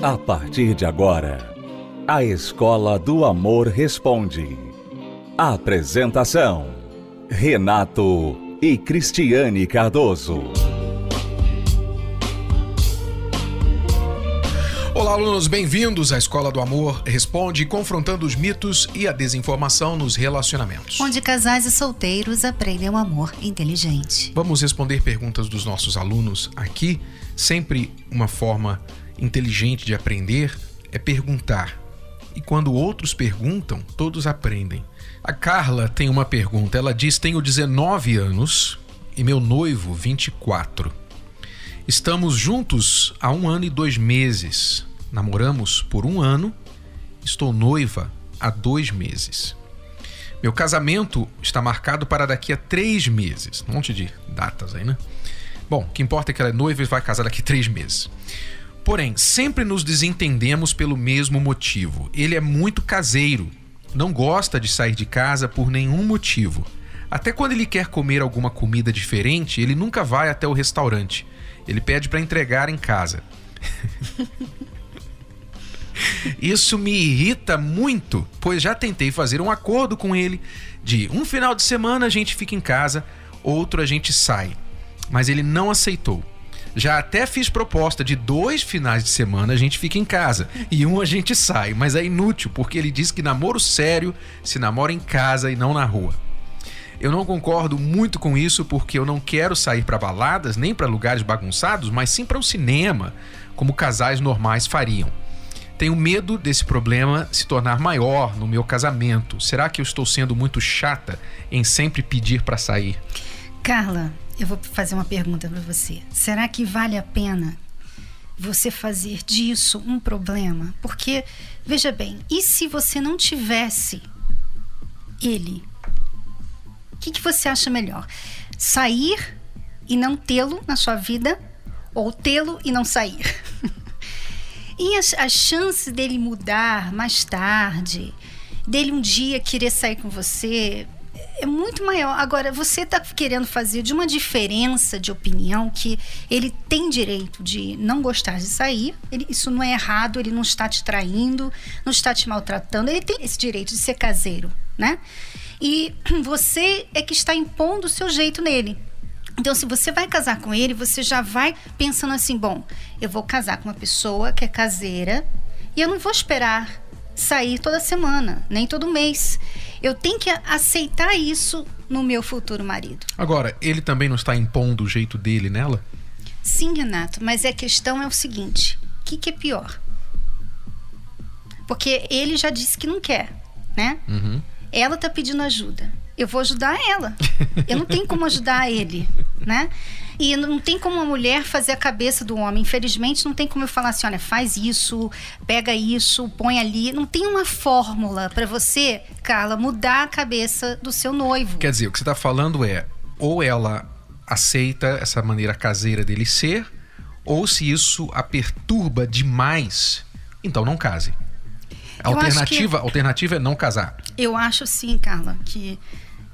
A partir de agora, a Escola do Amor Responde. Apresentação: Renato e Cristiane Cardoso. Olá, alunos, bem-vindos à Escola do Amor Responde, confrontando os mitos e a desinformação nos relacionamentos. Onde casais e solteiros aprendem o amor inteligente. Vamos responder perguntas dos nossos alunos aqui. Sempre uma forma inteligente de aprender é perguntar. E quando outros perguntam, todos aprendem. A Carla tem uma pergunta. Ela diz: Tenho 19 anos e meu noivo 24. Estamos juntos há um ano e dois meses. Namoramos por um ano. Estou noiva há dois meses. Meu casamento está marcado para daqui a três meses. Um monte de datas aí, né? Bom, o que importa é que ela é noiva e vai casar daqui a três meses. Porém, sempre nos desentendemos pelo mesmo motivo. Ele é muito caseiro, não gosta de sair de casa por nenhum motivo. Até quando ele quer comer alguma comida diferente, ele nunca vai até o restaurante. Ele pede para entregar em casa. Isso me irrita muito, pois já tentei fazer um acordo com ele de um final de semana a gente fica em casa, outro a gente sai. Mas ele não aceitou. Já até fiz proposta de dois finais de semana a gente fica em casa e um a gente sai, mas é inútil porque ele diz que namoro sério se namora em casa e não na rua. Eu não concordo muito com isso porque eu não quero sair para baladas nem para lugares bagunçados, mas sim para o cinema, como casais normais fariam. Tenho medo desse problema se tornar maior no meu casamento. Será que eu estou sendo muito chata em sempre pedir para sair? Carla, eu vou fazer uma pergunta para você. Será que vale a pena você fazer disso um problema? Porque, veja bem, e se você não tivesse ele? O que, que você acha melhor? Sair e não tê-lo na sua vida ou tê-lo e não sair? E as, chances dele mudar mais tarde, dele um dia querer sair com você, é muito maior. Agora, você está querendo fazer de uma diferença de opinião que ele tem direito de não gostar de sair, ele, isso não é errado, ele não está te traindo, não está te maltratando, ele tem esse direito de ser caseiro, né? E você é que está impondo o seu jeito nele. Então, se você vai casar com ele, você já vai pensando assim: bom, eu vou casar com uma pessoa que é caseira e eu não vou esperar sair toda semana, nem todo mês. Eu tenho que aceitar isso no meu futuro marido. Agora, ele também não está impondo o jeito dele nela? Sim, Renato, mas a questão é o seguinte: o que, que é pior? Porque ele já disse que não quer, né? Uhum. Ela está pedindo ajuda eu vou ajudar ela. Eu não tenho como ajudar ele, né? E não tem como uma mulher fazer a cabeça do homem. Infelizmente, não tem como eu falar assim: olha, faz isso, pega isso, põe ali. Não tem uma fórmula para você, Carla, mudar a cabeça do seu noivo. Quer dizer, o que você está falando é: ou ela aceita essa maneira caseira dele ser, ou se isso a perturba demais, então não case. A alternativa, que... alternativa é não casar. Eu acho sim, Carla, que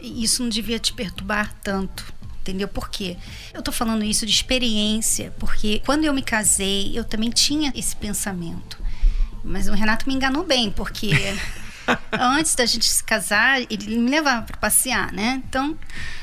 isso não devia te perturbar tanto. Entendeu? Por quê? Eu tô falando isso de experiência, porque quando eu me casei, eu também tinha esse pensamento. Mas o Renato me enganou bem, porque antes da gente se casar, ele me levava para passear, né? Então,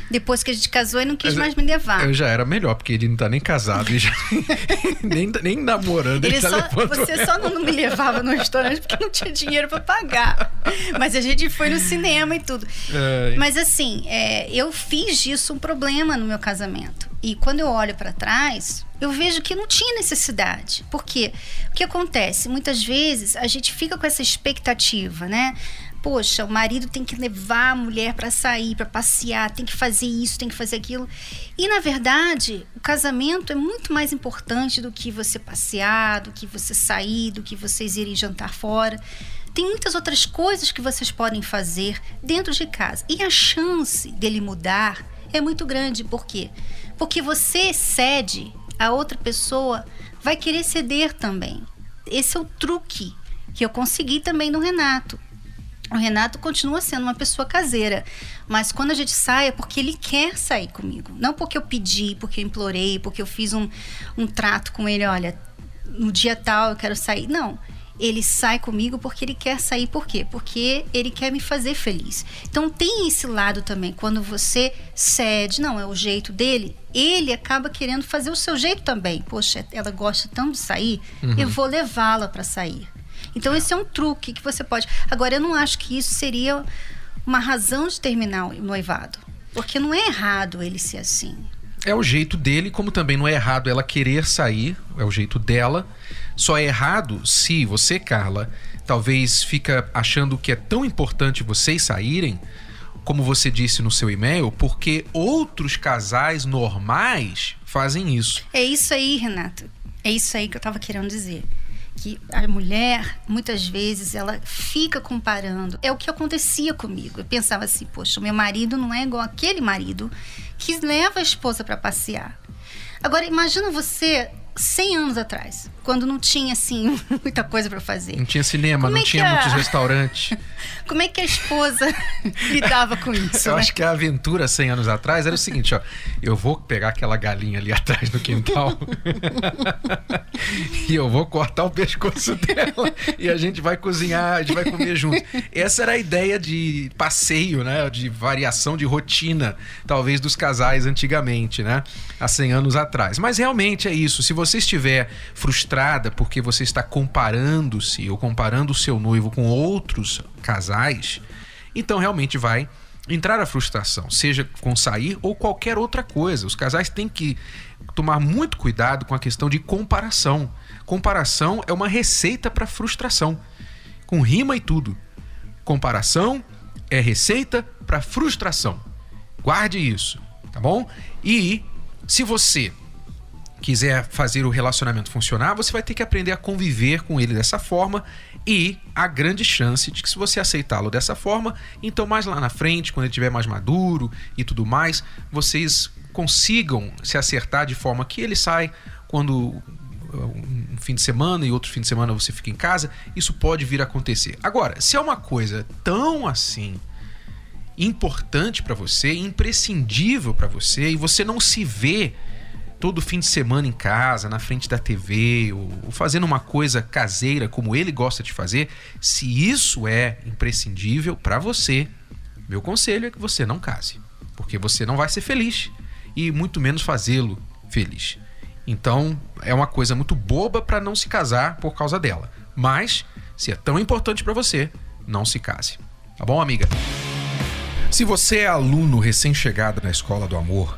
depois que a gente casou, ele não quis Mas mais me levar. Eu já era melhor, porque ele não tá nem casado, ele já, nem, nem namorando. Ele, ele tá só, você só não me levava no restaurante porque não tinha dinheiro para pagar. Mas a gente foi no cinema e tudo. É. Mas assim, é, eu fiz disso um problema no meu casamento. E quando eu olho para trás, eu vejo que não tinha necessidade. Por quê? O que acontece? Muitas vezes a gente fica com essa expectativa, né? poxa, o marido tem que levar a mulher para sair, para passear, tem que fazer isso, tem que fazer aquilo. E na verdade, o casamento é muito mais importante do que você passear, do que você sair, do que vocês irem jantar fora. Tem muitas outras coisas que vocês podem fazer dentro de casa. E a chance dele mudar é muito grande. Por quê? Porque você cede, a outra pessoa vai querer ceder também. Esse é o truque que eu consegui também no Renato o Renato continua sendo uma pessoa caseira, mas quando a gente sai é porque ele quer sair comigo. Não porque eu pedi, porque eu implorei, porque eu fiz um, um trato com ele, olha, no dia tal eu quero sair. Não. Ele sai comigo porque ele quer sair. Por quê? Porque ele quer me fazer feliz. Então tem esse lado também. Quando você cede, não, é o jeito dele, ele acaba querendo fazer o seu jeito também. Poxa, ela gosta tanto de sair, uhum. eu vou levá-la para sair. Então, esse é um truque que você pode. Agora, eu não acho que isso seria uma razão de terminar o noivado. Porque não é errado ele ser assim. É o jeito dele, como também não é errado ela querer sair, é o jeito dela. Só é errado se você, Carla, talvez fica achando que é tão importante vocês saírem, como você disse no seu e-mail, porque outros casais normais fazem isso. É isso aí, Renato. É isso aí que eu estava querendo dizer que a mulher, muitas vezes, ela fica comparando. É o que acontecia comigo. Eu pensava assim, poxa, meu marido não é igual aquele marido que leva a esposa para passear. Agora, imagina você 100 anos atrás, quando não tinha assim muita coisa para fazer. Não tinha cinema, Como não é tinha a... muitos restaurantes. Como é que a esposa lidava com isso? Eu né? acho que a aventura 100 anos atrás era o seguinte, ó, eu vou pegar aquela galinha ali atrás do quintal e eu vou cortar o pescoço dela e a gente vai cozinhar, a gente vai comer junto. Essa era a ideia de passeio, né, de variação de rotina, talvez dos casais antigamente, né, há 100 anos atrás. Mas realmente é isso, se você estiver frustrada porque você está comparando-se ou comparando o seu noivo com outros casais, então realmente vai entrar a frustração, seja com sair ou qualquer outra coisa. Os casais têm que tomar muito cuidado com a questão de comparação. Comparação é uma receita para frustração, com rima e tudo. Comparação é receita para frustração. Guarde isso, tá bom? E se você quiser fazer o relacionamento funcionar, você vai ter que aprender a conviver com ele dessa forma e a grande chance de que se você aceitá-lo dessa forma, então mais lá na frente, quando ele estiver mais maduro e tudo mais, vocês consigam se acertar de forma que ele sai quando um fim de semana e outro fim de semana você fica em casa, isso pode vir a acontecer. Agora, se é uma coisa tão assim importante para você, imprescindível para você e você não se vê todo fim de semana em casa, na frente da TV, ou, ou fazendo uma coisa caseira como ele gosta de fazer, se isso é imprescindível para você, meu conselho é que você não case, porque você não vai ser feliz e muito menos fazê-lo feliz. Então, é uma coisa muito boba para não se casar por causa dela. Mas, se é tão importante para você, não se case. Tá bom, amiga? Se você é aluno recém-chegado na Escola do Amor,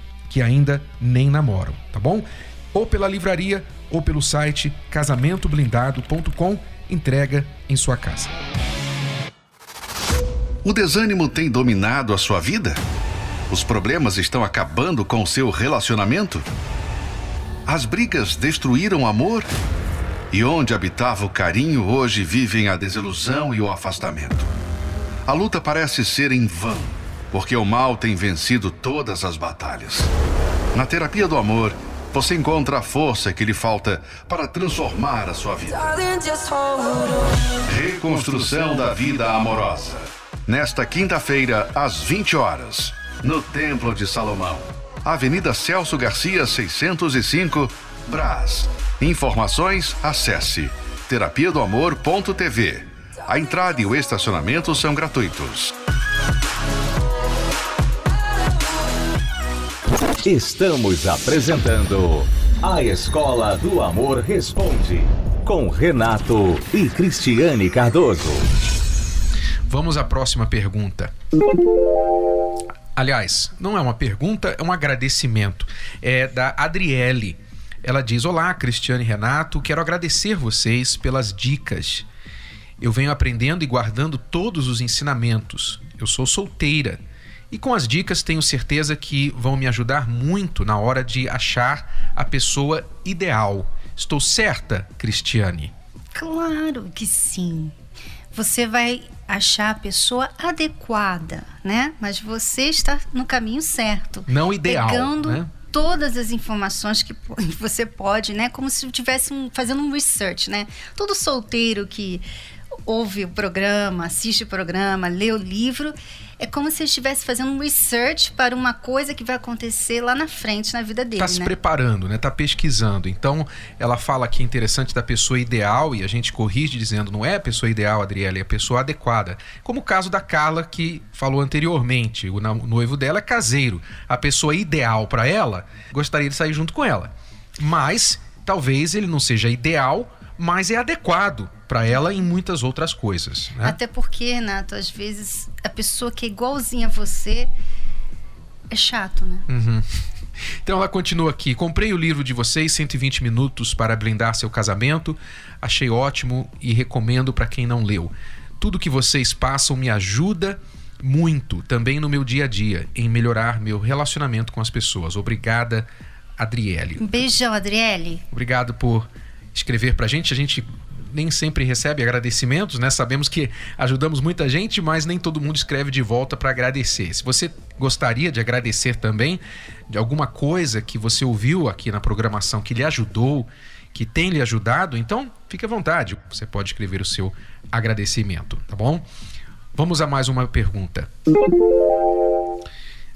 que ainda nem namoram, tá bom? Ou pela livraria ou pelo site casamentoblindado.com, entrega em sua casa. O desânimo tem dominado a sua vida? Os problemas estão acabando com o seu relacionamento? As brigas destruíram o amor? E onde habitava o carinho, hoje vivem a desilusão e o afastamento. A luta parece ser em vão porque o mal tem vencido todas as batalhas. Na terapia do amor, você encontra a força que lhe falta para transformar a sua vida. Reconstrução da vida amorosa. Nesta quinta-feira, às 20 horas, no Templo de Salomão, Avenida Celso Garcia, 605, Brás. Informações, acesse terapia do amor.tv. A entrada e o estacionamento são gratuitos. Estamos apresentando A Escola do Amor Responde. Com Renato e Cristiane Cardoso. Vamos à próxima pergunta. Aliás, não é uma pergunta, é um agradecimento. É da Adriele. Ela diz: Olá, Cristiane e Renato, quero agradecer vocês pelas dicas. Eu venho aprendendo e guardando todos os ensinamentos. Eu sou solteira e com as dicas tenho certeza que vão me ajudar muito na hora de achar a pessoa ideal. Estou certa, Cristiane? Claro que sim. Você vai achar a pessoa adequada, né? Mas você está no caminho certo. Não ideal, Pegando né? todas as informações que você pode, né? Como se estivesse um, fazendo um research, né? Todo solteiro que ouve o programa, assiste o programa, lê o livro, é como se estivesse fazendo um research para uma coisa que vai acontecer lá na frente na vida dele. Está se né? preparando, né? Está pesquisando. Então, ela fala aqui interessante da pessoa ideal e a gente corrige dizendo não é a pessoa ideal, Adriele, é a pessoa adequada. Como o caso da Carla que falou anteriormente, o noivo dela é caseiro. A pessoa ideal para ela gostaria de sair junto com ela. Mas talvez ele não seja ideal, mas é adequado para ela em muitas outras coisas. Né? Até porque, Renato, às vezes a pessoa que é igualzinha a você é chato, né? Uhum. Então ela continua aqui. Comprei o livro de vocês, 120 minutos para blindar seu casamento. Achei ótimo e recomendo para quem não leu. Tudo que vocês passam me ajuda muito também no meu dia a dia em melhorar meu relacionamento com as pessoas. Obrigada, Adriele. Um beijão, Adriele. Obrigado por escrever pra gente. A gente nem sempre recebe agradecimentos, né? Sabemos que ajudamos muita gente, mas nem todo mundo escreve de volta para agradecer. Se você gostaria de agradecer também de alguma coisa que você ouviu aqui na programação que lhe ajudou, que tem lhe ajudado, então fique à vontade. Você pode escrever o seu agradecimento, tá bom? Vamos a mais uma pergunta.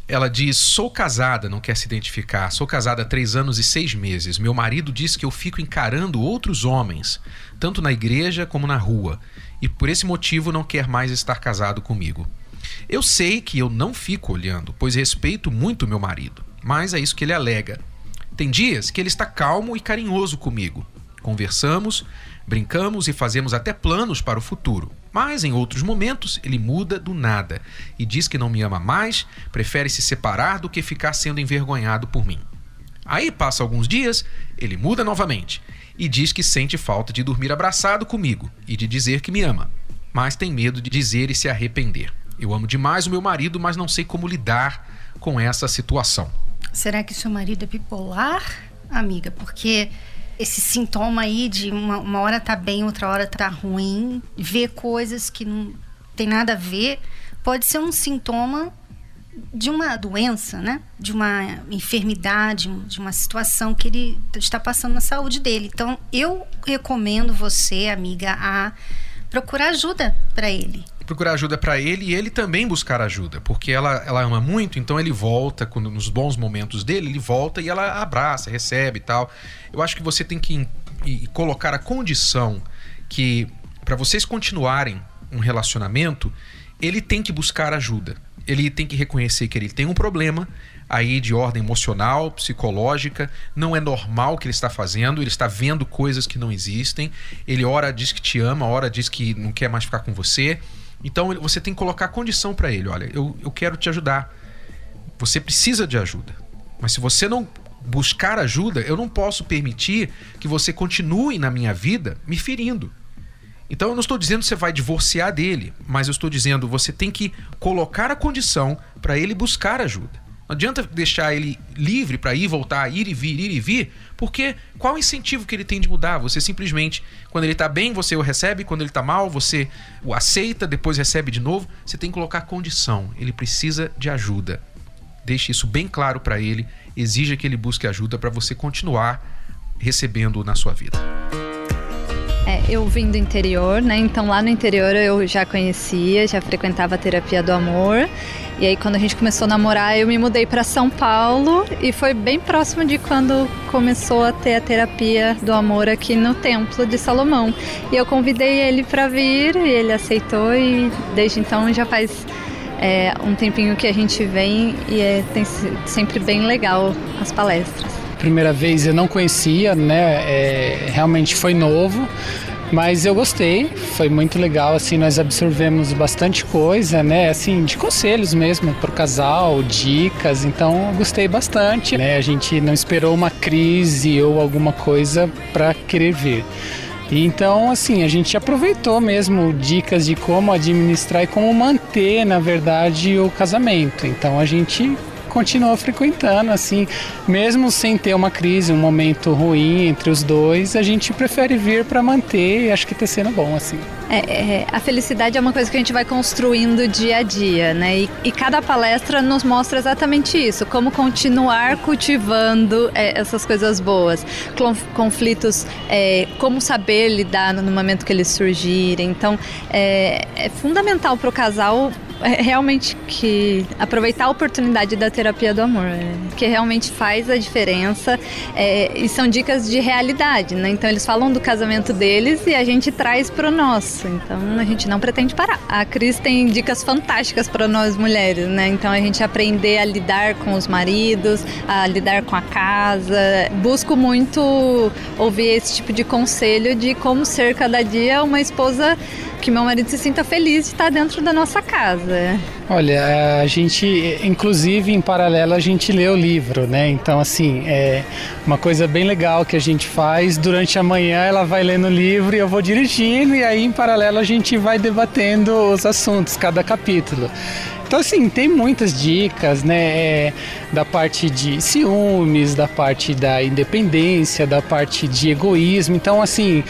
Ela diz: Sou casada, não quer se identificar. Sou casada há três anos e seis meses. Meu marido diz que eu fico encarando outros homens, tanto na igreja como na rua, e por esse motivo não quer mais estar casado comigo. Eu sei que eu não fico olhando, pois respeito muito meu marido, mas é isso que ele alega. Tem dias que ele está calmo e carinhoso comigo. Conversamos, brincamos e fazemos até planos para o futuro. Mas em outros momentos ele muda do nada e diz que não me ama mais, prefere se separar do que ficar sendo envergonhado por mim. Aí passa alguns dias, ele muda novamente e diz que sente falta de dormir abraçado comigo e de dizer que me ama, mas tem medo de dizer e se arrepender. Eu amo demais o meu marido, mas não sei como lidar com essa situação. Será que seu marido é bipolar, amiga? Porque esse sintoma aí de uma, uma hora tá bem, outra hora tá ruim, ver coisas que não tem nada a ver, pode ser um sintoma de uma doença, né? De uma enfermidade, de uma situação que ele está passando na saúde dele. Então, eu recomendo você, amiga, a procurar ajuda para ele procurar ajuda para ele e ele também buscar ajuda, porque ela, ela ama muito, então ele volta quando, nos bons momentos dele, ele volta e ela abraça, recebe e tal. Eu acho que você tem que e, colocar a condição que para vocês continuarem um relacionamento, ele tem que buscar ajuda. Ele tem que reconhecer que ele tem um problema aí de ordem emocional, psicológica, não é normal o que ele está fazendo, ele está vendo coisas que não existem. Ele ora diz que te ama, ora diz que não quer mais ficar com você então você tem que colocar condição para ele: olha, eu, eu quero te ajudar. Você precisa de ajuda. Mas se você não buscar ajuda, eu não posso permitir que você continue na minha vida me ferindo. Então eu não estou dizendo que você vai divorciar dele, mas eu estou dizendo você tem que colocar a condição para ele buscar ajuda. Não adianta deixar ele livre para ir, voltar, ir e vir, ir e vir, porque qual o incentivo que ele tem de mudar? Você simplesmente, quando ele está bem, você o recebe, quando ele está mal, você o aceita, depois recebe de novo. Você tem que colocar condição. Ele precisa de ajuda. Deixe isso bem claro para ele. Exija que ele busque ajuda para você continuar recebendo na sua vida. É, eu vim do interior, né? Então lá no interior eu já conhecia, já frequentava a terapia do amor. E aí quando a gente começou a namorar, eu me mudei para São Paulo e foi bem próximo de quando começou a ter a terapia do amor aqui no Templo de Salomão. E eu convidei ele para vir e ele aceitou e desde então já faz é, um tempinho que a gente vem e é, tem sempre bem legal as palestras. Primeira vez eu não conhecia, né? É, realmente foi novo. Mas eu gostei, foi muito legal, assim, nós absorvemos bastante coisa, né, assim, de conselhos mesmo para o casal, dicas, então gostei bastante, né, a gente não esperou uma crise ou alguma coisa para querer vir. Então, assim, a gente aproveitou mesmo dicas de como administrar e como manter, na verdade, o casamento. Então, a gente continua frequentando, assim, mesmo sem ter uma crise, um momento ruim entre os dois, a gente prefere vir para manter e acho que está sendo bom, assim. É, é, a felicidade é uma coisa que a gente vai construindo dia a dia, né? E, e cada palestra nos mostra exatamente isso, como continuar cultivando é, essas coisas boas, conflitos, é, como saber lidar no momento que eles surgirem. Então, é, é fundamental para o casal realmente que aproveitar a oportunidade da terapia do amor, é, que realmente faz a diferença é, e são dicas de realidade, né? Então eles falam do casamento deles e a gente traz para o nosso. Então a gente não pretende parar. A Cris tem dicas fantásticas para nós mulheres, né? Então a gente aprender a lidar com os maridos, a lidar com a casa. Busco muito ouvir esse tipo de conselho de como ser cada dia uma esposa que meu marido se sinta feliz de estar dentro da nossa casa. Olha, a gente, inclusive em paralelo, a gente lê o livro, né? Então, assim, é uma coisa bem legal que a gente faz. Durante a manhã ela vai lendo o livro e eu vou dirigindo, e aí em paralelo a gente vai debatendo os assuntos, cada capítulo. Então, assim, tem muitas dicas, né? É, da parte de ciúmes, da parte da independência, da parte de egoísmo. Então, assim,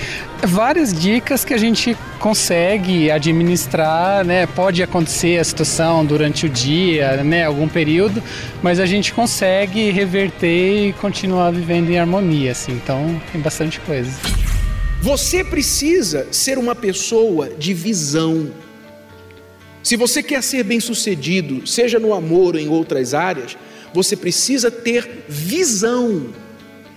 várias dicas que a gente consegue administrar, né? Pode acontecer a situação durante o dia, né? Algum período, mas a gente consegue reverter e continuar vivendo em harmonia, assim. Então, tem bastante coisa. Você precisa ser uma pessoa de visão se você quer ser bem-sucedido, seja no amor ou em outras áreas, você precisa ter visão,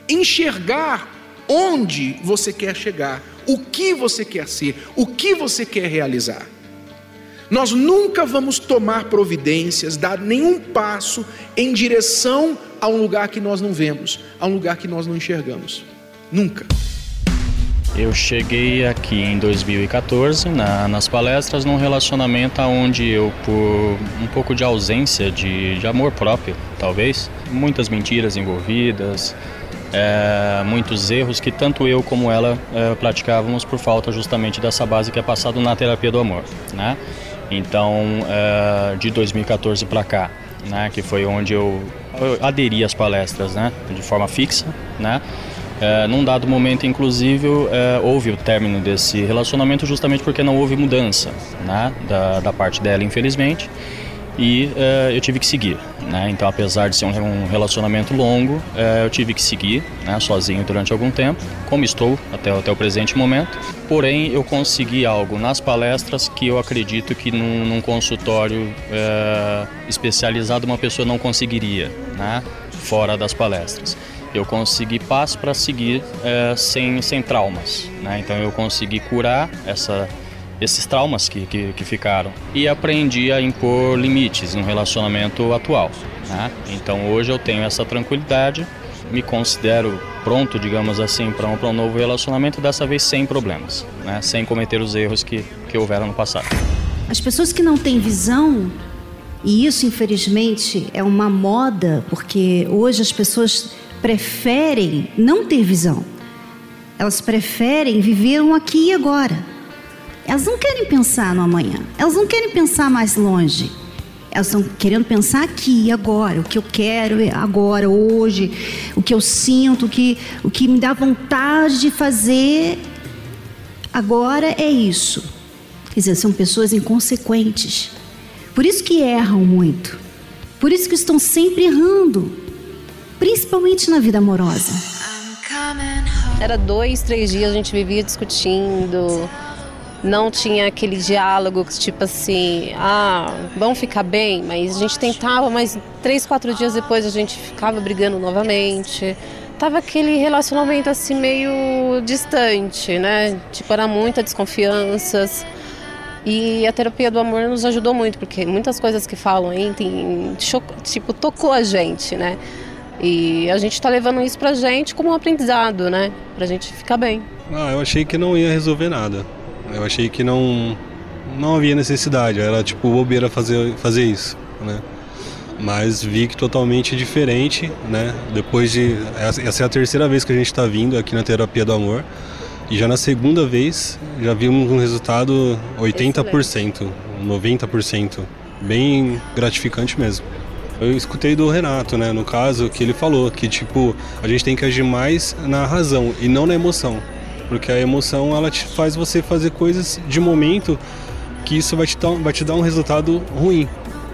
enxergar onde você quer chegar, o que você quer ser, o que você quer realizar. Nós nunca vamos tomar providências, dar nenhum passo em direção a um lugar que nós não vemos, a um lugar que nós não enxergamos. Nunca. Eu cheguei aqui em 2014 na, nas palestras num relacionamento onde eu, por um pouco de ausência de, de amor próprio, talvez, muitas mentiras envolvidas, é, muitos erros que tanto eu como ela é, praticávamos por falta justamente dessa base que é passado na terapia do amor, né? Então, é, de 2014 para cá, né, que foi onde eu, eu aderi às palestras, né, de forma fixa, né? É, num dado momento, inclusive, é, houve o término desse relacionamento justamente porque não houve mudança né, da, da parte dela, infelizmente, e é, eu tive que seguir. Né? Então, apesar de ser um, relacionamento longo, é, eu tive que seguir né, sozinho durante algum tempo, como estou até, até o presente momento. Porém, eu consegui algo nas palestras que eu acredito que num, num consultório é, especializado uma pessoa não conseguiria, né, fora das palestras eu consegui paz para seguir é, sem, sem traumas. Né? Então eu consegui curar essa, esses traumas que, que, que, ficaram e aprendi a impor limites no relacionamento atual. Né? Então hoje eu tenho essa tranquilidade, me considero pronto, digamos assim, para um, um novo relacionamento, dessa vez sem problemas, né? sem cometer os erros que, que houveram no passado. As pessoas que não têm visão, e isso infelizmente é uma moda, porque hoje as pessoas preferem não ter visão. Elas preferem viver um aqui e agora. Elas não querem pensar no amanhã. Elas não querem pensar mais longe. Elas estão querendo pensar aqui e agora, o que eu quero agora, hoje, o que eu sinto, o que, o que me dá vontade de fazer agora é isso. Quer dizer, são pessoas inconsequentes. Por isso que erram muito. Por isso que estão sempre errando principalmente na vida amorosa. Era dois, três dias a gente vivia discutindo, não tinha aquele diálogo tipo assim, ah, vamos ficar bem, mas a gente tentava, mas três, quatro dias depois a gente ficava brigando novamente. Tava aquele relacionamento assim meio distante, né? Tipo, era muita desconfianças. E a terapia do amor nos ajudou muito, porque muitas coisas que falam aí, tem, tipo, tocou a gente, né? E a gente está levando isso pra gente como um aprendizado, né? Pra gente ficar bem. Ah, eu achei que não ia resolver nada. Eu achei que não não havia necessidade, era tipo bobeira fazer fazer isso, né? Mas vi que totalmente diferente, né? Depois de essa é a terceira vez que a gente está vindo aqui na terapia do amor. E já na segunda vez já vimos um resultado 80%, 90%, bem gratificante mesmo. Eu escutei do Renato, né, no caso, que ele falou que tipo, a gente tem que agir mais na razão e não na emoção. Porque a emoção ela te faz você fazer coisas de momento que isso vai te dar, vai te dar um resultado ruim.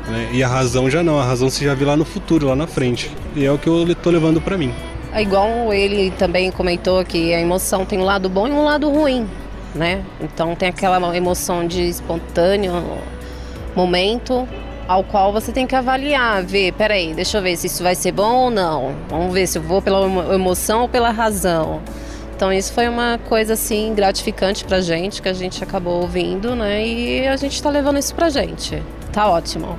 Né? E a razão já não, a razão você já vê lá no futuro, lá na frente. E é o que eu estou levando para mim. É igual ele também comentou que a emoção tem um lado bom e um lado ruim, né? Então tem aquela emoção de espontâneo momento ao qual você tem que avaliar, ver, peraí, deixa eu ver se isso vai ser bom ou não. Vamos ver se eu vou pela emoção ou pela razão. Então isso foi uma coisa assim gratificante pra gente, que a gente acabou ouvindo, né? E a gente tá levando isso pra gente. Tá ótimo.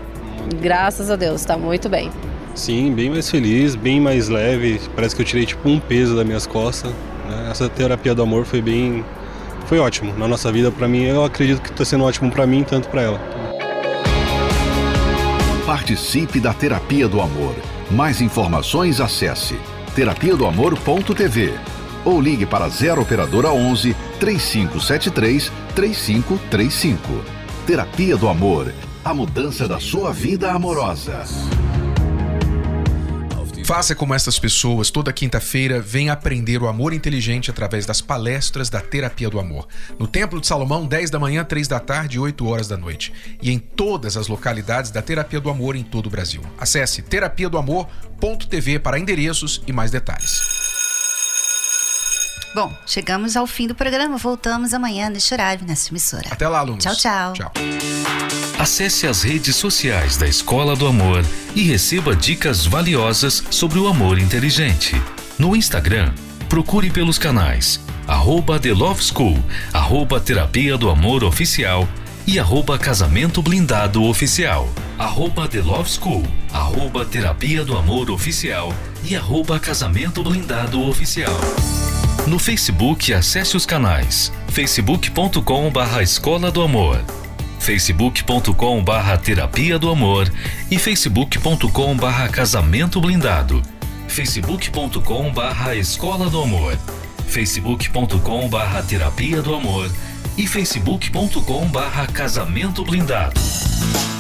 Graças a Deus, tá muito bem. Sim, bem mais feliz, bem mais leve. Parece que eu tirei tipo um peso das minhas costas. Né? Essa terapia do amor foi bem, foi ótimo na nossa vida. Para mim, eu acredito que está sendo ótimo para mim, tanto para ela. Participe da Terapia do Amor. Mais informações acesse terapia do amor.tv ou ligue para 0 operadora 11 3573 3535. Terapia do Amor. A mudança da sua vida amorosa. Faça como essas pessoas, toda quinta-feira, vem aprender o amor inteligente através das palestras da Terapia do Amor. No Templo de Salomão, 10 da manhã, 3 da tarde e 8 horas da noite. E em todas as localidades da Terapia do Amor em todo o Brasil. Acesse terapia do para endereços e mais detalhes. Bom, chegamos ao fim do programa. Voltamos amanhã neste horário, nessa emissora. Até lá, alunos. Tchau, tchau. Tchau. Acesse as redes sociais da Escola do Amor e receba dicas valiosas sobre o amor inteligente. No Instagram, procure pelos canais arroba The Love School, arroba Terapia do Amor Oficial e arroba Casamento Blindado Oficial, arroba The Love School, arroba Terapia do Amor Oficial e arroba Casamento Blindado Oficial. No Facebook, acesse os canais facebook.com barra Escola do Amor facebook.com barra terapia do amor e facebook.com barra casamento blindado, facebook.com barra escola do amor, facebook.com barra terapia do amor e facebook.com barra casamento blindado.